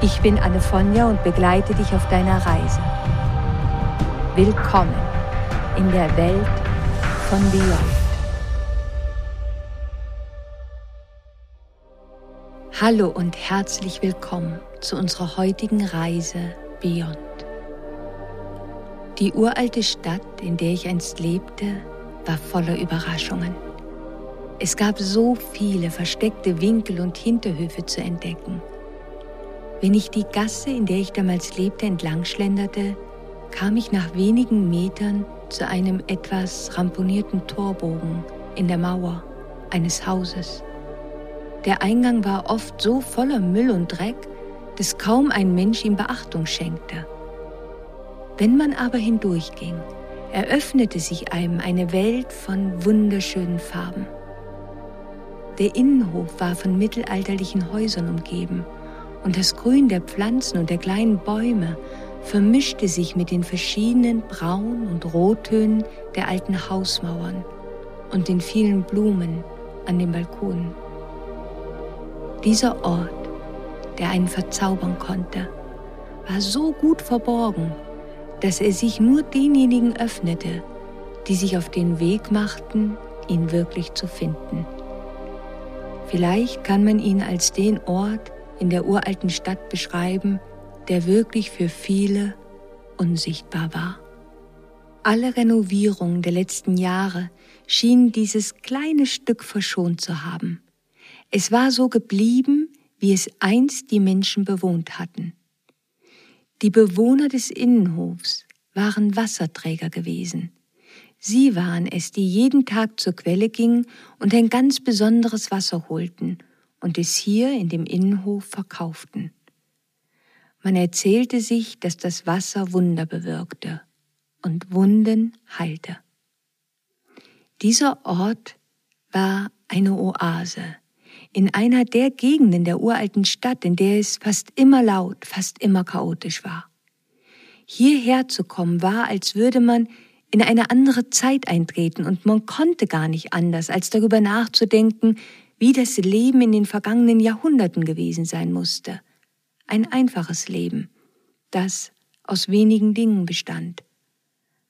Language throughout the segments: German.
Ich bin Anne Fonja und begleite dich auf deiner Reise. Willkommen in der Welt von Beyond. Hallo und herzlich willkommen zu unserer heutigen Reise Beyond. Die uralte Stadt, in der ich einst lebte, war voller Überraschungen. Es gab so viele versteckte Winkel und Hinterhöfe zu entdecken – wenn ich die Gasse, in der ich damals lebte, entlang schlenderte, kam ich nach wenigen Metern zu einem etwas ramponierten Torbogen in der Mauer eines Hauses. Der Eingang war oft so voller Müll und Dreck, dass kaum ein Mensch ihm Beachtung schenkte. Wenn man aber hindurchging, eröffnete sich einem eine Welt von wunderschönen Farben. Der Innenhof war von mittelalterlichen Häusern umgeben und das Grün der Pflanzen und der kleinen Bäume vermischte sich mit den verschiedenen Braun- und Rottönen der alten Hausmauern und den vielen Blumen an den Balkonen. Dieser Ort, der einen verzaubern konnte, war so gut verborgen, dass er sich nur denjenigen öffnete, die sich auf den Weg machten, ihn wirklich zu finden. Vielleicht kann man ihn als den Ort in der uralten Stadt beschreiben, der wirklich für viele unsichtbar war. Alle Renovierungen der letzten Jahre schienen dieses kleine Stück verschont zu haben. Es war so geblieben, wie es einst die Menschen bewohnt hatten. Die Bewohner des Innenhofs waren Wasserträger gewesen. Sie waren es, die jeden Tag zur Quelle gingen und ein ganz besonderes Wasser holten und es hier in dem Innenhof verkauften. Man erzählte sich, dass das Wasser Wunder bewirkte und Wunden heilte. Dieser Ort war eine Oase in einer der Gegenden der uralten Stadt, in der es fast immer laut, fast immer chaotisch war. Hierher zu kommen war, als würde man in eine andere Zeit eintreten und man konnte gar nicht anders, als darüber nachzudenken, wie das Leben in den vergangenen Jahrhunderten gewesen sein musste. Ein einfaches Leben, das aus wenigen Dingen bestand.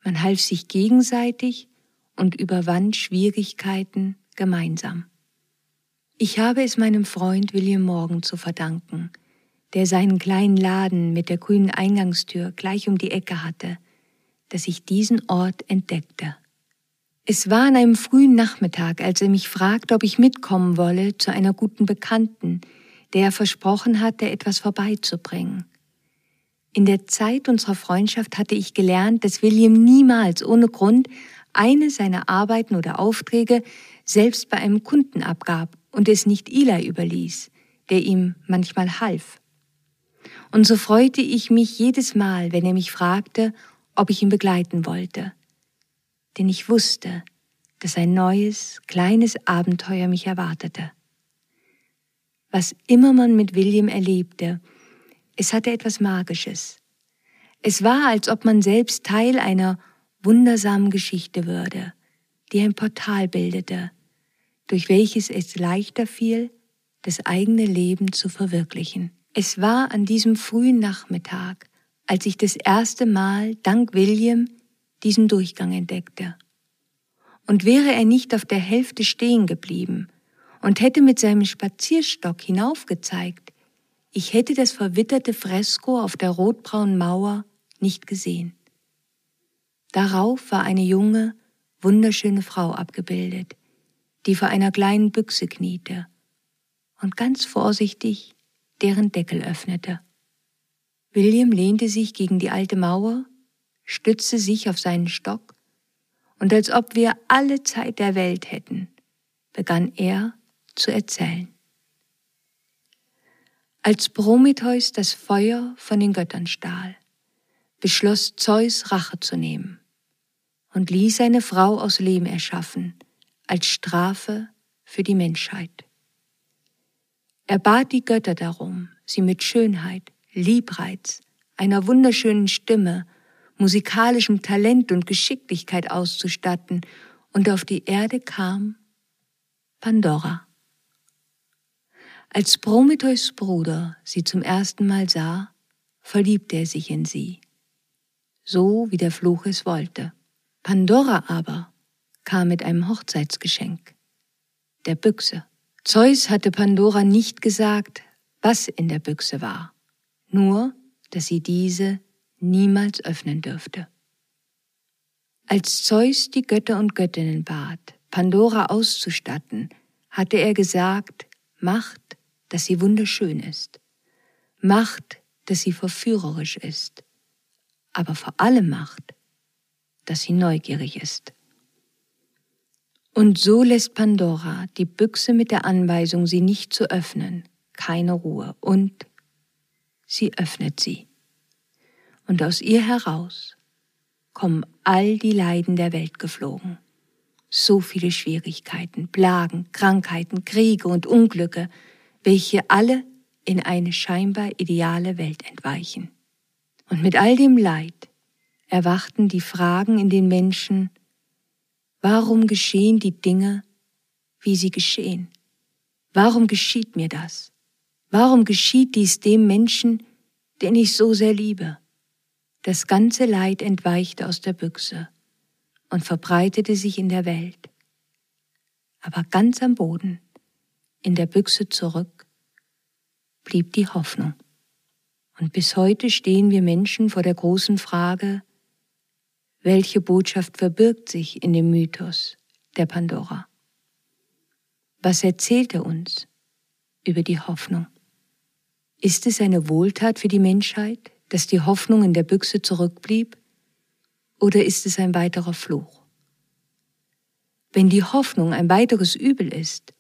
Man half sich gegenseitig und überwand Schwierigkeiten gemeinsam. Ich habe es meinem Freund William Morgan zu verdanken, der seinen kleinen Laden mit der grünen Eingangstür gleich um die Ecke hatte, dass ich diesen Ort entdeckte. Es war an einem frühen Nachmittag, als er mich fragte, ob ich mitkommen wolle zu einer guten Bekannten, der er versprochen hatte, etwas vorbeizubringen. In der Zeit unserer Freundschaft hatte ich gelernt, dass William niemals ohne Grund eine seiner Arbeiten oder Aufträge selbst bei einem Kunden abgab und es nicht Eli überließ, der ihm manchmal half. Und so freute ich mich jedes Mal, wenn er mich fragte, ob ich ihn begleiten wollte denn ich wusste, dass ein neues, kleines Abenteuer mich erwartete. Was immer man mit William erlebte, es hatte etwas Magisches. Es war, als ob man selbst Teil einer wundersamen Geschichte würde, die ein Portal bildete, durch welches es leichter fiel, das eigene Leben zu verwirklichen. Es war an diesem frühen Nachmittag, als ich das erste Mal dank William diesen Durchgang entdeckte. Und wäre er nicht auf der Hälfte stehen geblieben und hätte mit seinem Spazierstock hinaufgezeigt, ich hätte das verwitterte Fresko auf der rotbraunen Mauer nicht gesehen. Darauf war eine junge, wunderschöne Frau abgebildet, die vor einer kleinen Büchse kniete und ganz vorsichtig deren Deckel öffnete. William lehnte sich gegen die alte Mauer stützte sich auf seinen Stock, und als ob wir alle Zeit der Welt hätten, begann er zu erzählen. Als Prometheus das Feuer von den Göttern stahl, beschloss Zeus Rache zu nehmen und ließ eine Frau aus Lehm erschaffen, als Strafe für die Menschheit. Er bat die Götter darum, sie mit Schönheit, Liebreiz, einer wunderschönen Stimme, musikalischem Talent und Geschicklichkeit auszustatten, und auf die Erde kam Pandora. Als Prometheus Bruder sie zum ersten Mal sah, verliebte er sich in sie, so wie der Fluch es wollte. Pandora aber kam mit einem Hochzeitsgeschenk, der Büchse. Zeus hatte Pandora nicht gesagt, was in der Büchse war, nur, dass sie diese niemals öffnen dürfte. Als Zeus die Götter und Göttinnen bat, Pandora auszustatten, hatte er gesagt, macht, dass sie wunderschön ist, macht, dass sie verführerisch ist, aber vor allem macht, dass sie neugierig ist. Und so lässt Pandora die Büchse mit der Anweisung, sie nicht zu öffnen, keine Ruhe und sie öffnet sie. Und aus ihr heraus kommen all die Leiden der Welt geflogen. So viele Schwierigkeiten, Plagen, Krankheiten, Kriege und Unglücke, welche alle in eine scheinbar ideale Welt entweichen. Und mit all dem Leid erwachten die Fragen in den Menschen, warum geschehen die Dinge, wie sie geschehen? Warum geschieht mir das? Warum geschieht dies dem Menschen, den ich so sehr liebe? Das ganze Leid entweichte aus der Büchse und verbreitete sich in der Welt. Aber ganz am Boden, in der Büchse zurück, blieb die Hoffnung. Und bis heute stehen wir Menschen vor der großen Frage, welche Botschaft verbirgt sich in dem Mythos der Pandora? Was erzählt er uns über die Hoffnung? Ist es eine Wohltat für die Menschheit, dass die Hoffnung in der Büchse zurückblieb? Oder ist es ein weiterer Fluch? Wenn die Hoffnung ein weiteres Übel ist,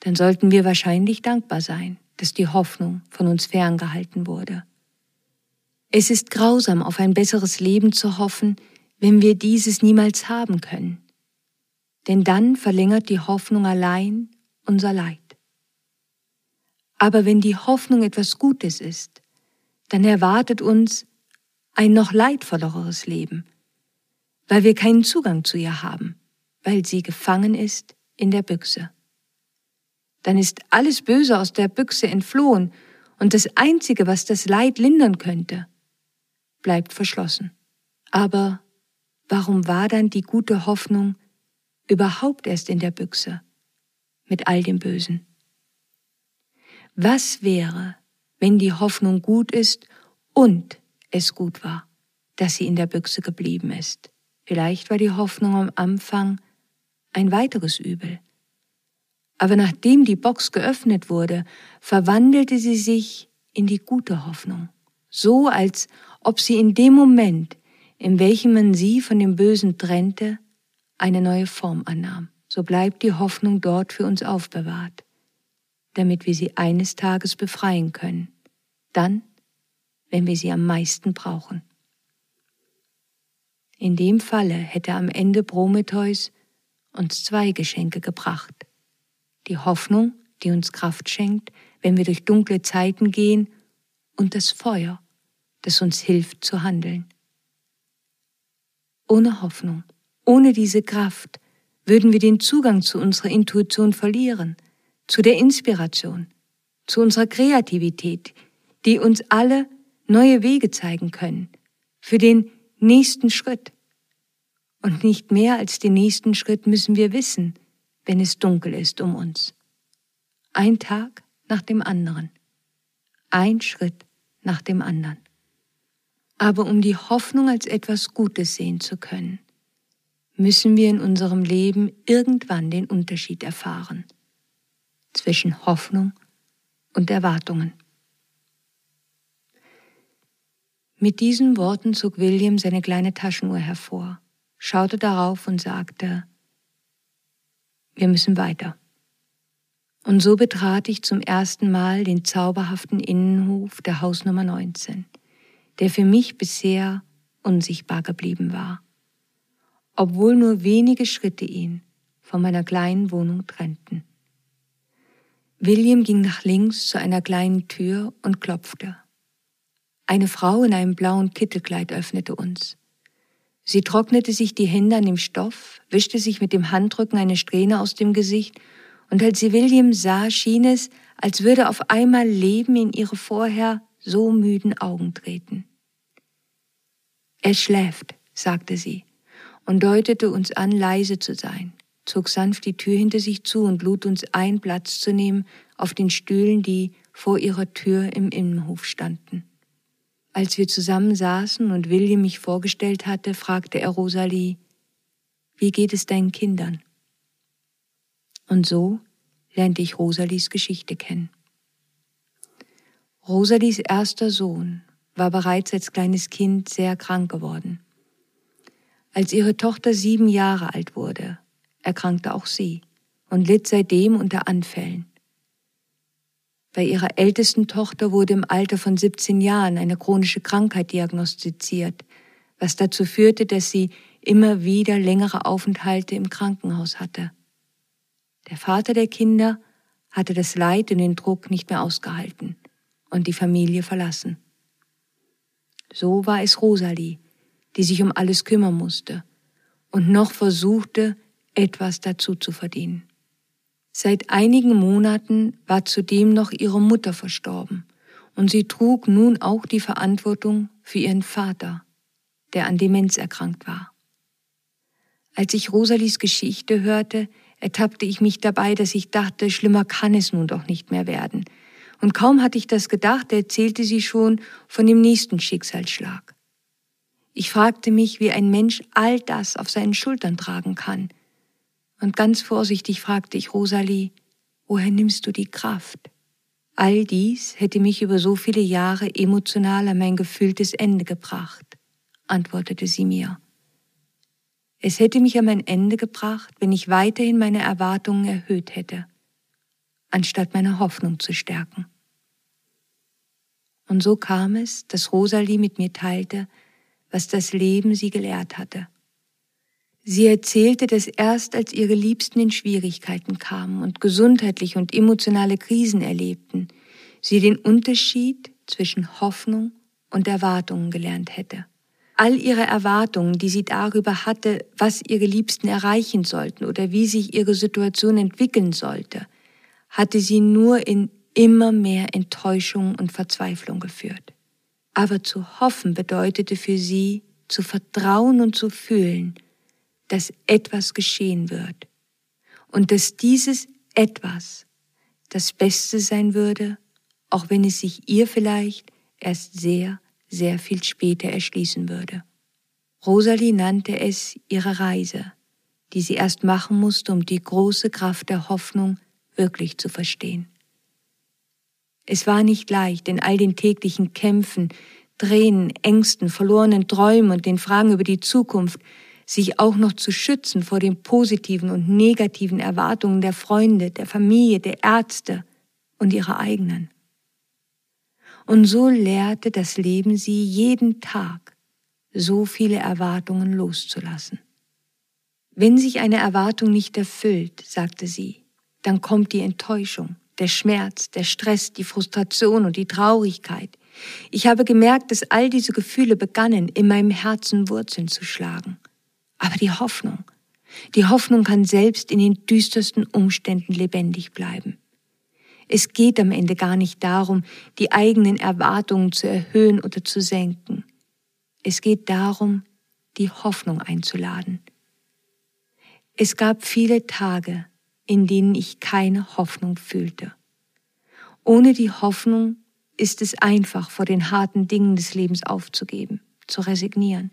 dann sollten wir wahrscheinlich dankbar sein, dass die Hoffnung von uns ferngehalten wurde. Es ist grausam, auf ein besseres Leben zu hoffen, wenn wir dieses niemals haben können. Denn dann verlängert die Hoffnung allein unser Leid. Aber wenn die Hoffnung etwas Gutes ist, dann erwartet uns ein noch leidvolleres Leben, weil wir keinen Zugang zu ihr haben, weil sie gefangen ist in der Büchse. Dann ist alles Böse aus der Büchse entflohen und das Einzige, was das Leid lindern könnte, bleibt verschlossen. Aber warum war dann die gute Hoffnung überhaupt erst in der Büchse mit all dem Bösen? Was wäre, wenn die Hoffnung gut ist und es gut war, dass sie in der Büchse geblieben ist? Vielleicht war die Hoffnung am Anfang ein weiteres Übel. Aber nachdem die Box geöffnet wurde, verwandelte sie sich in die gute Hoffnung, so als ob sie in dem Moment, in welchem man sie von dem Bösen trennte, eine neue Form annahm. So bleibt die Hoffnung dort für uns aufbewahrt, damit wir sie eines Tages befreien können, dann, wenn wir sie am meisten brauchen. In dem Falle hätte am Ende Prometheus uns zwei Geschenke gebracht. Die Hoffnung, die uns Kraft schenkt, wenn wir durch dunkle Zeiten gehen, und das Feuer, das uns hilft zu handeln. Ohne Hoffnung, ohne diese Kraft, würden wir den Zugang zu unserer Intuition verlieren, zu der Inspiration, zu unserer Kreativität, die uns alle neue Wege zeigen können, für den nächsten Schritt. Und nicht mehr als den nächsten Schritt müssen wir wissen, wenn es dunkel ist um uns. Ein Tag nach dem anderen. Ein Schritt nach dem anderen. Aber um die Hoffnung als etwas Gutes sehen zu können, müssen wir in unserem Leben irgendwann den Unterschied erfahren zwischen Hoffnung und Erwartungen. Mit diesen Worten zog William seine kleine Taschenuhr hervor, schaute darauf und sagte, wir müssen weiter. Und so betrat ich zum ersten Mal den zauberhaften Innenhof der Hausnummer 19, der für mich bisher unsichtbar geblieben war, obwohl nur wenige Schritte ihn von meiner kleinen Wohnung trennten. William ging nach links zu einer kleinen Tür und klopfte. Eine Frau in einem blauen Kittelkleid öffnete uns. Sie trocknete sich die Hände an dem Stoff, wischte sich mit dem Handrücken eine Strähne aus dem Gesicht und als sie William sah, schien es, als würde auf einmal Leben in ihre vorher so müden Augen treten. Er schläft, sagte sie und deutete uns an, leise zu sein, zog sanft die Tür hinter sich zu und lud uns ein, Platz zu nehmen auf den Stühlen, die vor ihrer Tür im Innenhof standen. Als wir zusammen saßen und William mich vorgestellt hatte, fragte er Rosalie, wie geht es deinen Kindern? Und so lernte ich Rosalies Geschichte kennen. Rosalies erster Sohn war bereits als kleines Kind sehr krank geworden. Als ihre Tochter sieben Jahre alt wurde, erkrankte auch sie und litt seitdem unter Anfällen. Bei ihrer ältesten Tochter wurde im Alter von 17 Jahren eine chronische Krankheit diagnostiziert, was dazu führte, dass sie immer wieder längere Aufenthalte im Krankenhaus hatte. Der Vater der Kinder hatte das Leid und den Druck nicht mehr ausgehalten und die Familie verlassen. So war es Rosalie, die sich um alles kümmern musste und noch versuchte, etwas dazu zu verdienen. Seit einigen Monaten war zudem noch ihre Mutter verstorben und sie trug nun auch die Verantwortung für ihren Vater, der an Demenz erkrankt war. Als ich Rosalies Geschichte hörte, ertappte ich mich dabei, dass ich dachte, schlimmer kann es nun doch nicht mehr werden. Und kaum hatte ich das gedacht, erzählte sie schon von dem nächsten Schicksalsschlag. Ich fragte mich, wie ein Mensch all das auf seinen Schultern tragen kann. Und ganz vorsichtig fragte ich Rosalie, woher nimmst du die Kraft? All dies hätte mich über so viele Jahre emotional an mein gefühltes Ende gebracht, antwortete sie mir. Es hätte mich an mein Ende gebracht, wenn ich weiterhin meine Erwartungen erhöht hätte, anstatt meine Hoffnung zu stärken. Und so kam es, dass Rosalie mit mir teilte, was das Leben sie gelehrt hatte. Sie erzählte, dass erst als ihre Liebsten in Schwierigkeiten kamen und gesundheitliche und emotionale Krisen erlebten, sie den Unterschied zwischen Hoffnung und Erwartungen gelernt hätte. All ihre Erwartungen, die sie darüber hatte, was ihre Liebsten erreichen sollten oder wie sich ihre Situation entwickeln sollte, hatte sie nur in immer mehr Enttäuschung und Verzweiflung geführt. Aber zu hoffen bedeutete für sie, zu vertrauen und zu fühlen, dass etwas geschehen wird und dass dieses etwas das Beste sein würde, auch wenn es sich ihr vielleicht erst sehr, sehr viel später erschließen würde. Rosalie nannte es ihre Reise, die sie erst machen musste, um die große Kraft der Hoffnung wirklich zu verstehen. Es war nicht leicht, in all den täglichen Kämpfen, Tränen, Ängsten, verlorenen Träumen und den Fragen über die Zukunft, sich auch noch zu schützen vor den positiven und negativen Erwartungen der Freunde, der Familie, der Ärzte und ihrer eigenen. Und so lehrte das Leben sie jeden Tag, so viele Erwartungen loszulassen. Wenn sich eine Erwartung nicht erfüllt, sagte sie, dann kommt die Enttäuschung, der Schmerz, der Stress, die Frustration und die Traurigkeit. Ich habe gemerkt, dass all diese Gefühle begannen, in meinem Herzen Wurzeln zu schlagen. Aber die Hoffnung, die Hoffnung kann selbst in den düstersten Umständen lebendig bleiben. Es geht am Ende gar nicht darum, die eigenen Erwartungen zu erhöhen oder zu senken. Es geht darum, die Hoffnung einzuladen. Es gab viele Tage, in denen ich keine Hoffnung fühlte. Ohne die Hoffnung ist es einfach, vor den harten Dingen des Lebens aufzugeben, zu resignieren.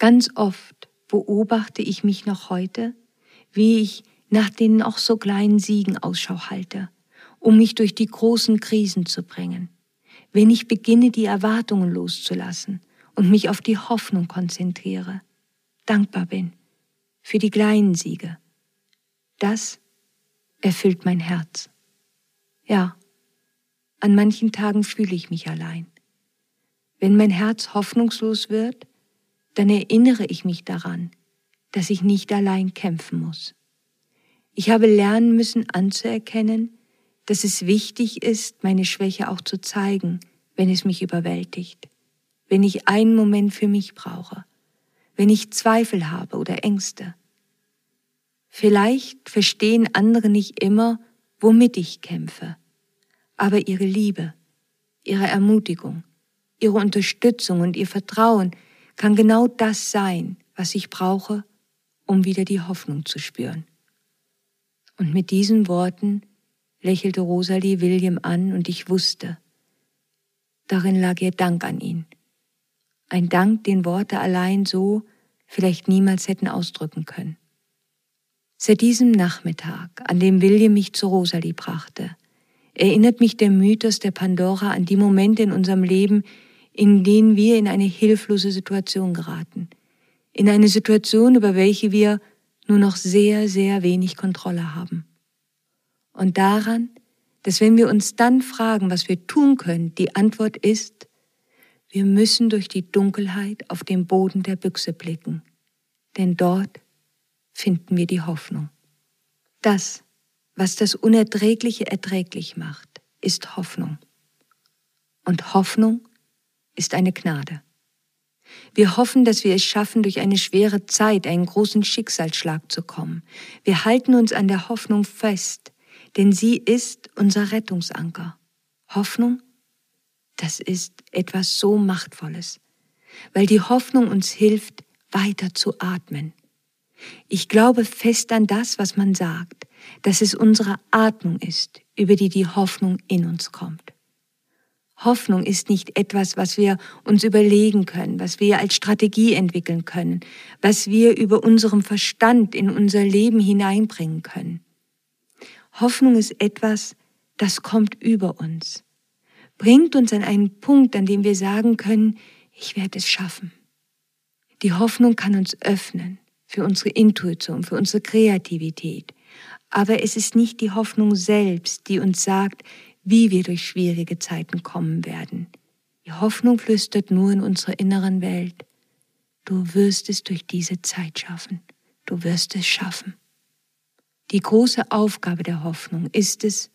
Ganz oft beobachte ich mich noch heute, wie ich nach den noch so kleinen Siegen Ausschau halte um mich durch die großen Krisen zu bringen. Wenn ich beginne, die Erwartungen loszulassen und mich auf die Hoffnung konzentriere, dankbar bin für die kleinen Siege. Das erfüllt mein Herz. Ja, an manchen Tagen fühle ich mich allein. Wenn mein Herz hoffnungslos wird, dann erinnere ich mich daran, dass ich nicht allein kämpfen muss. Ich habe lernen müssen anzuerkennen, dass es wichtig ist, meine Schwäche auch zu zeigen, wenn es mich überwältigt, wenn ich einen Moment für mich brauche, wenn ich Zweifel habe oder Ängste. Vielleicht verstehen andere nicht immer, womit ich kämpfe, aber ihre Liebe, ihre Ermutigung, ihre Unterstützung und ihr Vertrauen kann genau das sein, was ich brauche, um wieder die Hoffnung zu spüren. Und mit diesen Worten lächelte Rosalie William an und ich wusste, darin lag ihr Dank an ihn. Ein Dank, den Worte allein so vielleicht niemals hätten ausdrücken können. Seit diesem Nachmittag, an dem William mich zu Rosalie brachte, erinnert mich der Mythos der Pandora an die Momente in unserem Leben, in denen wir in eine hilflose Situation geraten, in eine Situation, über welche wir nur noch sehr, sehr wenig Kontrolle haben. Und daran, dass wenn wir uns dann fragen, was wir tun können, die Antwort ist, wir müssen durch die Dunkelheit auf den Boden der Büchse blicken, denn dort finden wir die Hoffnung. Das, was das Unerträgliche erträglich macht, ist Hoffnung. Und Hoffnung ist eine Gnade. Wir hoffen, dass wir es schaffen, durch eine schwere Zeit einen großen Schicksalsschlag zu kommen. Wir halten uns an der Hoffnung fest, denn sie ist unser Rettungsanker. Hoffnung, das ist etwas so Machtvolles, weil die Hoffnung uns hilft, weiter zu atmen, ich glaube fest an das, was man sagt, dass es unsere Atmung ist, über die die Hoffnung in uns kommt. Hoffnung ist nicht etwas, was wir uns überlegen können, was wir als Strategie entwickeln können, was wir über unserem Verstand in unser Leben hineinbringen können. Hoffnung ist etwas, das kommt über uns, bringt uns an einen Punkt, an dem wir sagen können, ich werde es schaffen. Die Hoffnung kann uns öffnen, für unsere Intuition, für unsere Kreativität. Aber es ist nicht die Hoffnung selbst, die uns sagt, wie wir durch schwierige Zeiten kommen werden. Die Hoffnung flüstert nur in unserer inneren Welt, du wirst es durch diese Zeit schaffen, du wirst es schaffen. Die große Aufgabe der Hoffnung ist es,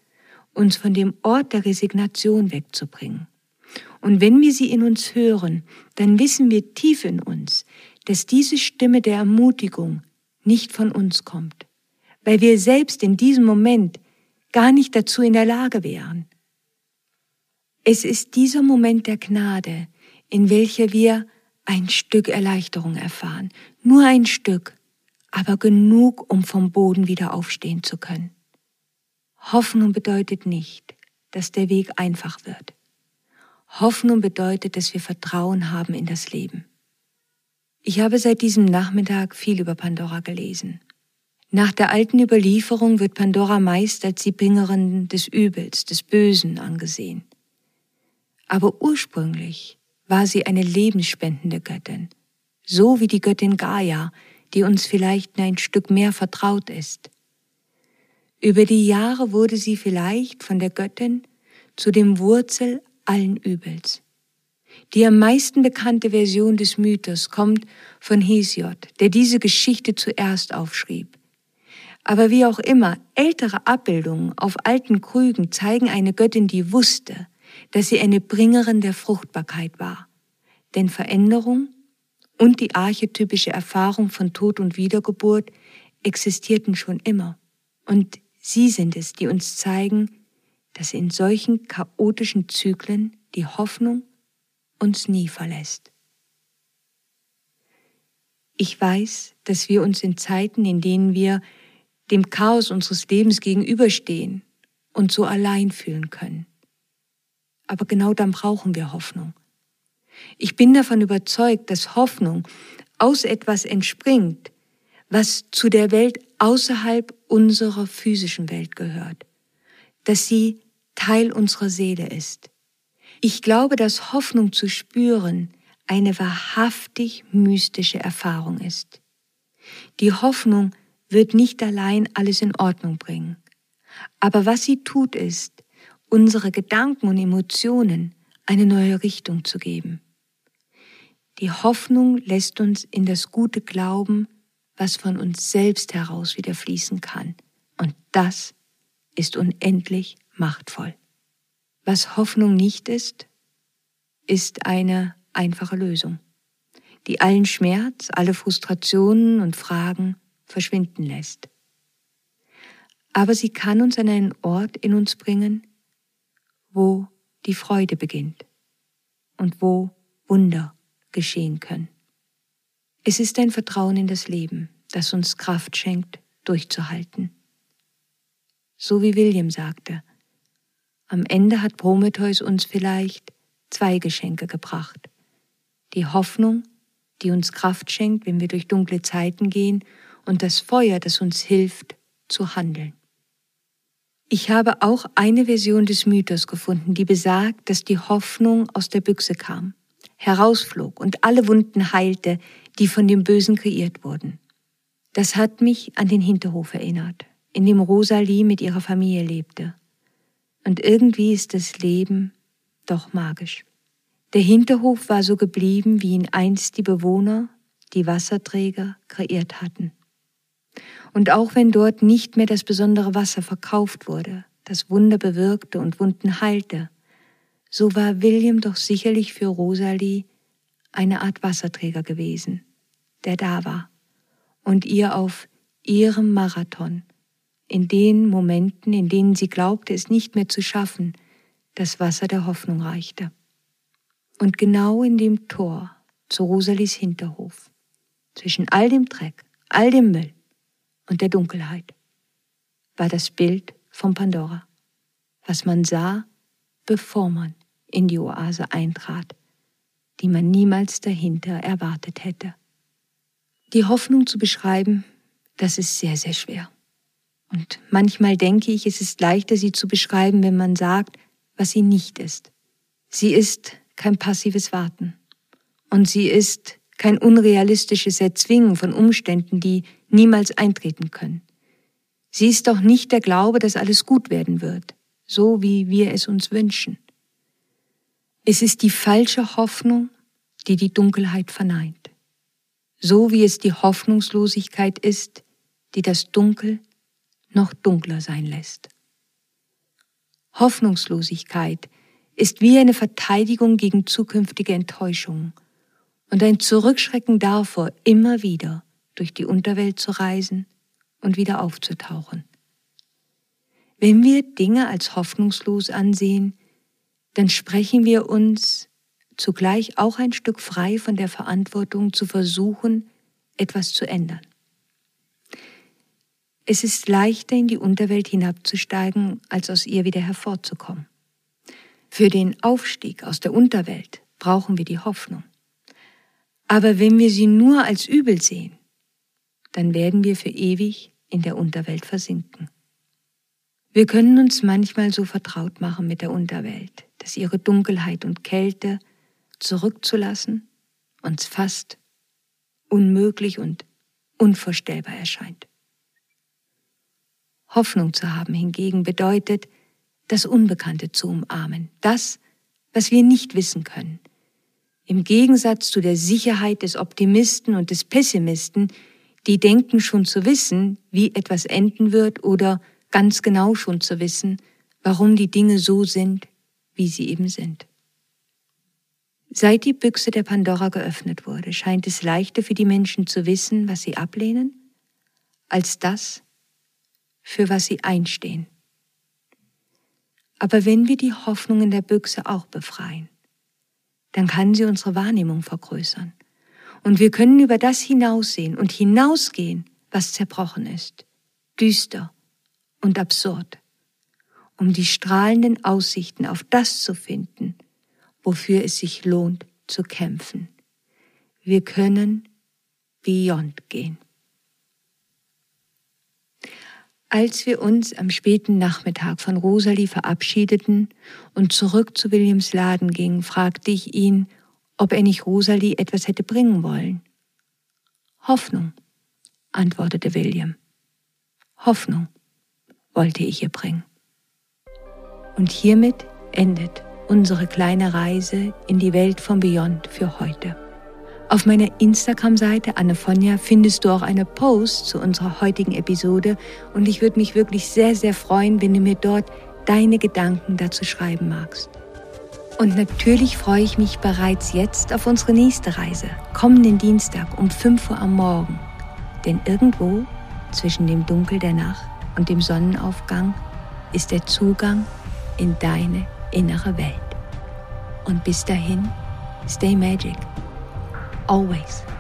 uns von dem Ort der Resignation wegzubringen. Und wenn wir sie in uns hören, dann wissen wir tief in uns, dass diese Stimme der Ermutigung nicht von uns kommt, weil wir selbst in diesem Moment gar nicht dazu in der Lage wären. Es ist dieser Moment der Gnade, in welcher wir ein Stück Erleichterung erfahren, nur ein Stück, aber genug, um vom Boden wieder aufstehen zu können. Hoffnung bedeutet nicht, dass der Weg einfach wird. Hoffnung bedeutet, dass wir Vertrauen haben in das Leben. Ich habe seit diesem Nachmittag viel über Pandora gelesen. Nach der alten Überlieferung wird Pandora meist als die Bringerin des Übels, des Bösen angesehen. Aber ursprünglich war sie eine lebensspendende Göttin, so wie die Göttin Gaia, die uns vielleicht ein Stück mehr vertraut ist. Über die Jahre wurde sie vielleicht von der Göttin zu dem Wurzel allen Übels. Die am meisten bekannte Version des Mythos kommt von Hesiod, der diese Geschichte zuerst aufschrieb. Aber wie auch immer, ältere Abbildungen auf alten Krügen zeigen eine Göttin, die wusste, dass sie eine Bringerin der Fruchtbarkeit war. Denn Veränderung und die archetypische Erfahrung von Tod und Wiedergeburt existierten schon immer. Und sie sind es, die uns zeigen, dass in solchen chaotischen Zyklen die Hoffnung uns nie verlässt. Ich weiß, dass wir uns in Zeiten, in denen wir dem Chaos unseres Lebens gegenüberstehen und so allein fühlen können. Aber genau dann brauchen wir Hoffnung. Ich bin davon überzeugt, dass Hoffnung aus etwas entspringt, was zu der Welt außerhalb unserer physischen Welt gehört, dass sie Teil unserer Seele ist. Ich glaube, dass Hoffnung zu spüren eine wahrhaftig mystische Erfahrung ist. Die Hoffnung wird nicht allein alles in Ordnung bringen, Aber was sie tut, ist, unsere Gedanken und Emotionen eine neue Richtung zu geben. Die Hoffnung lässt uns in das Gute glauben, was von uns selbst heraus wieder fließen kann. Und das ist unendlich machtvoll. Was Hoffnung nicht ist, ist eine einfache Lösung, die allen Schmerz, alle Frustrationen und Fragen verschwinden lässt. Aber sie kann uns an einen Ort in uns bringen, wo die Freude beginnt und wo Wunder geschehen können. Es ist ein Vertrauen in das Leben, das uns Kraft schenkt, durchzuhalten. So wie William sagte, am Ende hat Prometheus uns vielleicht zwei Geschenke gebracht. Die Hoffnung, die uns Kraft schenkt, wenn wir durch dunkle Zeiten gehen, und das Feuer, das uns hilft, zu handeln. Ich habe auch eine Version des Mythos gefunden, die besagt, dass die Hoffnung aus der Büchse kam, herausflog und alle Wunden heilte, die von dem Bösen kreiert wurden. Das hat mich an den Hinterhof erinnert, in dem Rosalie mit ihrer Familie lebte. Und irgendwie ist das Leben doch magisch. Der Hinterhof war so geblieben, wie ihn einst die Bewohner, die Wasserträger, kreiert hatten. Und auch wenn dort nicht mehr das besondere Wasser verkauft wurde, das Wunder bewirkte und Wunden heilte, so war William doch sicherlich für Rosalie eine Art Wasserträger gewesen, der da war und ihr auf ihrem Marathon, in den Momenten, in denen sie glaubte, es nicht mehr zu schaffen, das Wasser der Hoffnung reichte. Und genau in dem Tor zu Rosalies Hinterhof, zwischen all dem Dreck, all dem Müll, und der Dunkelheit war das Bild von Pandora, was man sah, bevor man in die Oase eintrat, die man niemals dahinter erwartet hätte. Die Hoffnung zu beschreiben, das ist sehr, sehr schwer. Und manchmal denke ich, es ist leichter, sie zu beschreiben, wenn man sagt, was sie nicht ist. Sie ist kein passives Warten. Und sie ist kein unrealistisches Erzwingen von Umständen, die niemals eintreten können. Sie ist doch nicht der Glaube, dass alles gut werden wird, so wie wir es uns wünschen. Es ist die falsche Hoffnung, die die Dunkelheit verneint, so wie es die Hoffnungslosigkeit ist, die das Dunkel noch dunkler sein lässt. Hoffnungslosigkeit ist wie eine Verteidigung gegen zukünftige Enttäuschungen und ein Zurückschrecken davor, immer wieder durch die Unterwelt zu reisen und wieder aufzutauchen. Wenn wir Dinge als hoffnungslos ansehen, dann sprechen wir uns zugleich auch ein Stück frei von der Verantwortung zu versuchen, etwas zu ändern. Es ist leichter, in die Unterwelt hinabzusteigen, als aus ihr wieder hervorzukommen. Für den Aufstieg aus der Unterwelt brauchen wir die Hoffnung. Aber wenn wir sie nur als übel sehen, dann werden wir für ewig in der Unterwelt versinken. Wir können uns manchmal so vertraut machen mit der Unterwelt, dass ihre Dunkelheit und Kälte zurückzulassen uns fast unmöglich und unvorstellbar erscheint. Hoffnung zu haben hingegen bedeutet, das Unbekannte zu umarmen, das, was wir nicht wissen können, im Gegensatz zu der Sicherheit des Optimisten und des Pessimisten, die denken schon zu wissen, wie etwas enden wird oder ganz genau schon zu wissen, warum die Dinge so sind, wie sie eben sind. Seit die Büchse der Pandora geöffnet wurde, scheint es leichter für die Menschen zu wissen, was sie ablehnen, als das, für was sie einstehen. Aber wenn wir die Hoffnung in der Büchse auch befreien, dann kann sie unsere Wahrnehmung vergrößern. Und wir können über das hinaussehen und hinausgehen, was zerbrochen ist, düster und absurd, um die strahlenden Aussichten auf das zu finden, wofür es sich lohnt zu kämpfen. Wir können beyond gehen. Als wir uns am späten Nachmittag von Rosalie verabschiedeten und zurück zu Williams Laden gingen, fragte ich ihn, ob er nicht Rosalie etwas hätte bringen wollen. Hoffnung, antwortete William. Hoffnung wollte ich ihr bringen. Und hiermit endet unsere kleine Reise in die Welt von Beyond für heute. Auf meiner Instagram-Seite Annefonja findest du auch eine Post zu unserer heutigen Episode und ich würde mich wirklich sehr, sehr freuen, wenn du mir dort deine Gedanken dazu schreiben magst. Und natürlich freue ich mich bereits jetzt auf unsere nächste Reise, kommenden Dienstag um 5 Uhr am Morgen. Denn irgendwo zwischen dem Dunkel der Nacht und dem Sonnenaufgang ist der Zugang in deine innere Welt. Und bis dahin, stay magic. Always.